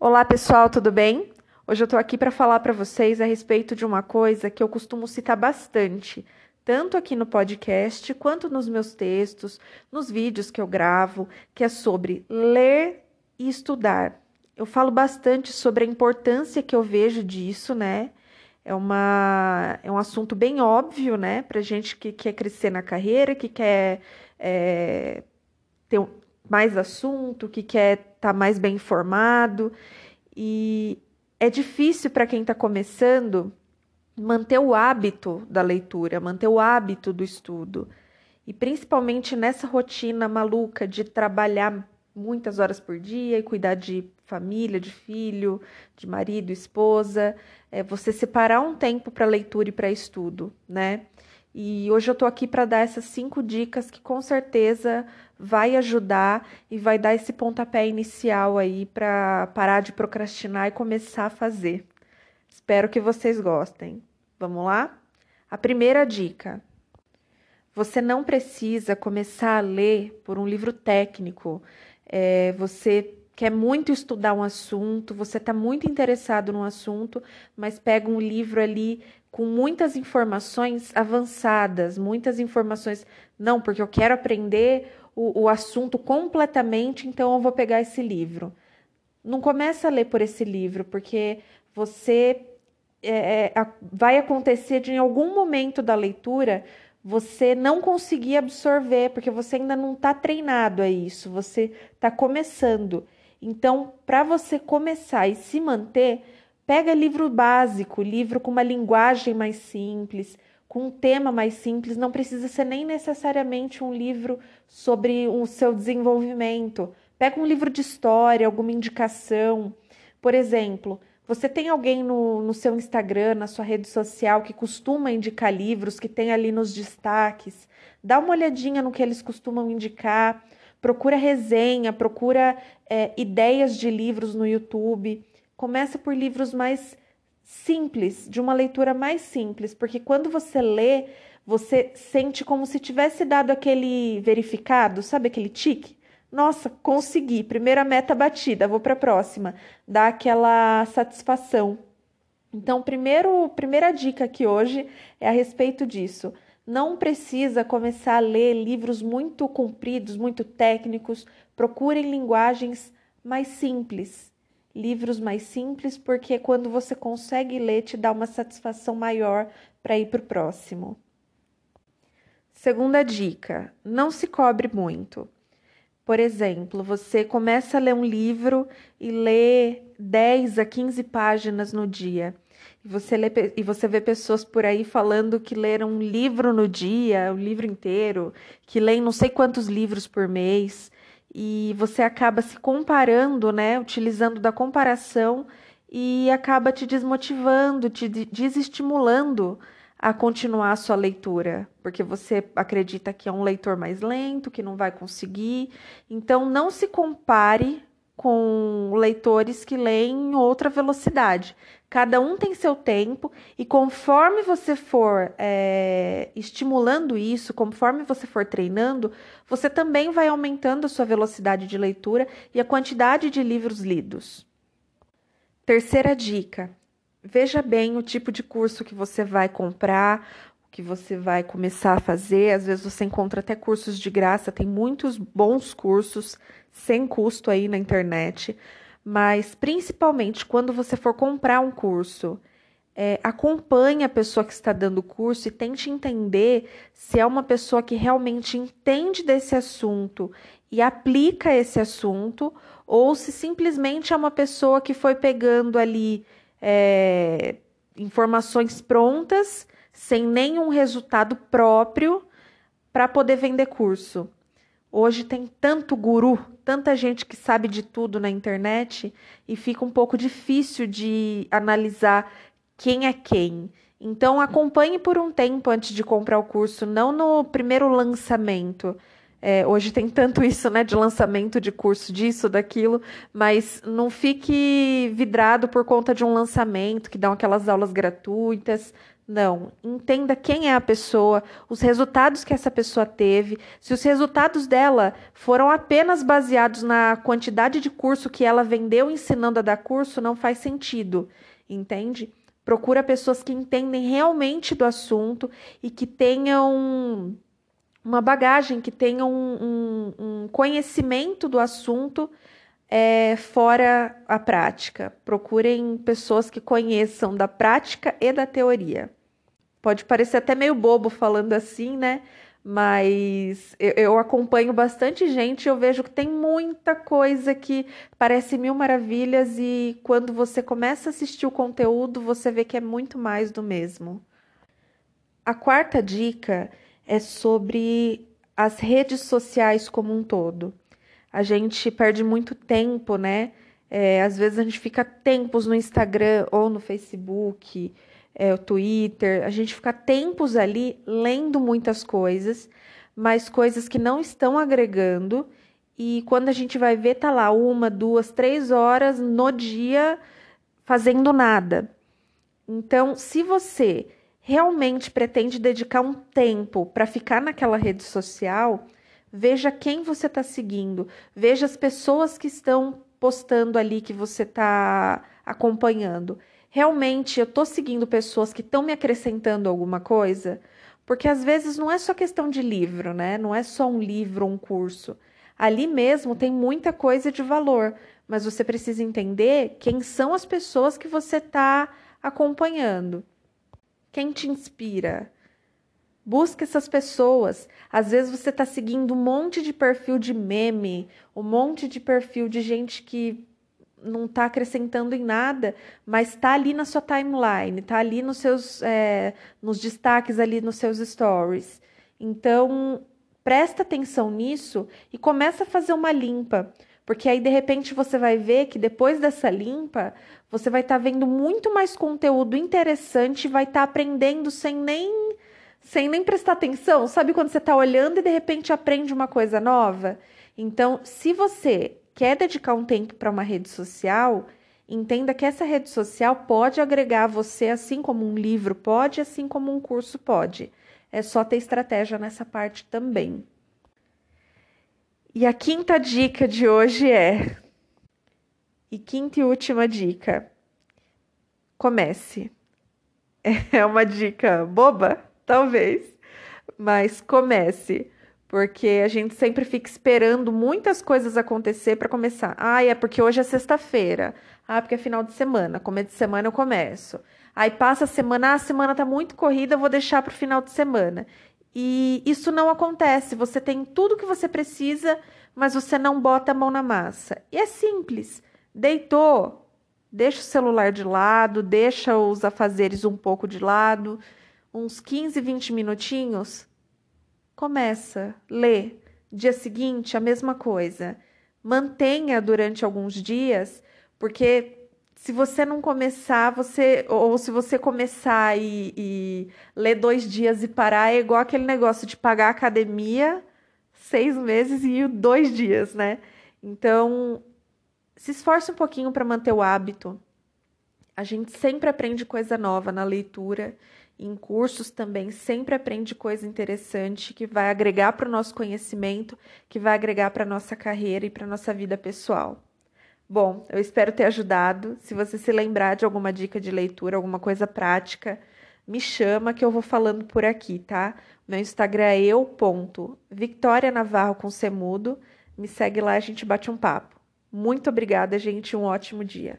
Olá, pessoal, tudo bem? Hoje eu estou aqui para falar para vocês a respeito de uma coisa que eu costumo citar bastante, tanto aqui no podcast quanto nos meus textos, nos vídeos que eu gravo, que é sobre ler e estudar. Eu falo bastante sobre a importância que eu vejo disso, né? É, uma, é um assunto bem óbvio, né? Para gente que quer crescer na carreira, que quer é, ter mais assunto, que quer estar tá mais bem informado. E é difícil para quem está começando manter o hábito da leitura, manter o hábito do estudo. E principalmente nessa rotina maluca de trabalhar muitas horas por dia e cuidar de família, de filho, de marido, esposa, é você separar um tempo para leitura e para estudo, né? E hoje eu tô aqui para dar essas cinco dicas que com certeza vai ajudar e vai dar esse pontapé inicial aí para parar de procrastinar e começar a fazer. Espero que vocês gostem. Vamos lá? A primeira dica: você não precisa começar a ler por um livro técnico é, você quer muito estudar um assunto, você está muito interessado no assunto, mas pega um livro ali com muitas informações avançadas, muitas informações. Não, porque eu quero aprender o, o assunto completamente, então eu vou pegar esse livro. Não começa a ler por esse livro, porque você é, é, vai acontecer de em algum momento da leitura você não conseguir absorver, porque você ainda não está treinado a isso, você está começando. Então, para você começar e se manter, pega livro básico, livro com uma linguagem mais simples, com um tema mais simples, não precisa ser nem necessariamente um livro sobre o seu desenvolvimento. Pega um livro de história, alguma indicação. Por exemplo, você tem alguém no, no seu Instagram, na sua rede social, que costuma indicar livros, que tem ali nos destaques? Dá uma olhadinha no que eles costumam indicar. Procura resenha, procura é, ideias de livros no YouTube. Começa por livros mais simples, de uma leitura mais simples, porque quando você lê, você sente como se tivesse dado aquele verificado, sabe aquele tique? Nossa, consegui, primeira meta batida, vou para a próxima. Dá aquela satisfação. Então, primeiro, primeira dica aqui hoje é a respeito disso. Não precisa começar a ler livros muito compridos, muito técnicos. Procurem linguagens mais simples. Livros mais simples, porque quando você consegue ler, te dá uma satisfação maior para ir para o próximo. Segunda dica: não se cobre muito. Por exemplo, você começa a ler um livro e lê 10 a 15 páginas no dia. E você, lê, e você vê pessoas por aí falando que leram um livro no dia, o um livro inteiro, que leem não sei quantos livros por mês. E você acaba se comparando, né? Utilizando da comparação e acaba te desmotivando, te desestimulando a continuar a sua leitura, porque você acredita que é um leitor mais lento, que não vai conseguir. Então, não se compare com leitores que leem em outra velocidade. Cada um tem seu tempo, e conforme você for é, estimulando isso, conforme você for treinando, você também vai aumentando a sua velocidade de leitura e a quantidade de livros lidos. Terceira dica: veja bem o tipo de curso que você vai comprar, que você vai começar a fazer. Às vezes você encontra até cursos de graça, tem muitos bons cursos sem custo aí na internet. Mas principalmente quando você for comprar um curso, é, acompanhe a pessoa que está dando o curso e tente entender se é uma pessoa que realmente entende desse assunto e aplica esse assunto, ou se simplesmente é uma pessoa que foi pegando ali é, informações prontas, sem nenhum resultado próprio, para poder vender curso. Hoje tem tanto guru, tanta gente que sabe de tudo na internet e fica um pouco difícil de analisar quem é quem. Então acompanhe por um tempo antes de comprar o curso, não no primeiro lançamento. É, hoje tem tanto isso, né, de lançamento de curso disso, daquilo, mas não fique vidrado por conta de um lançamento que dão aquelas aulas gratuitas. Não, entenda quem é a pessoa, os resultados que essa pessoa teve. Se os resultados dela foram apenas baseados na quantidade de curso que ela vendeu ensinando a dar curso, não faz sentido, entende? Procura pessoas que entendem realmente do assunto e que tenham uma bagagem, que tenham um, um, um conhecimento do assunto é, fora a prática. Procurem pessoas que conheçam da prática e da teoria. Pode parecer até meio bobo falando assim, né? Mas eu, eu acompanho bastante gente e eu vejo que tem muita coisa que parece mil maravilhas e quando você começa a assistir o conteúdo, você vê que é muito mais do mesmo. A quarta dica é sobre as redes sociais como um todo. A gente perde muito tempo, né? É, às vezes a gente fica tempos no Instagram ou no Facebook é, o Twitter, a gente fica tempos ali lendo muitas coisas, mas coisas que não estão agregando. E quando a gente vai ver, tá lá uma, duas, três horas no dia fazendo nada. Então, se você realmente pretende dedicar um tempo para ficar naquela rede social, veja quem você está seguindo, veja as pessoas que estão postando ali que você está acompanhando realmente eu estou seguindo pessoas que estão me acrescentando alguma coisa? Porque às vezes não é só questão de livro, né? Não é só um livro um curso. Ali mesmo tem muita coisa de valor, mas você precisa entender quem são as pessoas que você está acompanhando. Quem te inspira? Busque essas pessoas. Às vezes você está seguindo um monte de perfil de meme, um monte de perfil de gente que não está acrescentando em nada, mas está ali na sua timeline, está ali nos seus é, nos destaques ali nos seus stories. Então presta atenção nisso e começa a fazer uma limpa, porque aí de repente você vai ver que depois dessa limpa você vai estar tá vendo muito mais conteúdo interessante, vai estar tá aprendendo sem nem sem nem prestar atenção. Sabe quando você está olhando e de repente aprende uma coisa nova? Então, se você quer dedicar um tempo para uma rede social, entenda que essa rede social pode agregar você, assim como um livro pode, assim como um curso pode. É só ter estratégia nessa parte também. E a quinta dica de hoje é. E quinta e última dica: comece. É uma dica boba, talvez, mas comece porque a gente sempre fica esperando muitas coisas acontecer para começar. Ah, é porque hoje é sexta-feira. Ah, porque é final de semana. Começo de semana eu começo. Aí passa a semana, ah, a semana tá muito corrida, vou deixar para o final de semana. E isso não acontece. Você tem tudo que você precisa, mas você não bota a mão na massa. E é simples. Deitou, deixa o celular de lado, deixa os afazeres um pouco de lado, uns 15, 20 minutinhos, Começa, lê. Dia seguinte, a mesma coisa. Mantenha durante alguns dias, porque se você não começar, você. Ou se você começar e, e ler dois dias e parar, é igual aquele negócio de pagar academia seis meses e dois dias, né? Então, se esforce um pouquinho para manter o hábito. A gente sempre aprende coisa nova na leitura em cursos também sempre aprende coisa interessante que vai agregar para o nosso conhecimento, que vai agregar para a nossa carreira e para a nossa vida pessoal. Bom, eu espero ter ajudado. Se você se lembrar de alguma dica de leitura, alguma coisa prática, me chama que eu vou falando por aqui, tá? Meu Instagram é eu.victoria Navarro com semudo. Me segue lá, a gente bate um papo. Muito obrigada, gente. Um ótimo dia.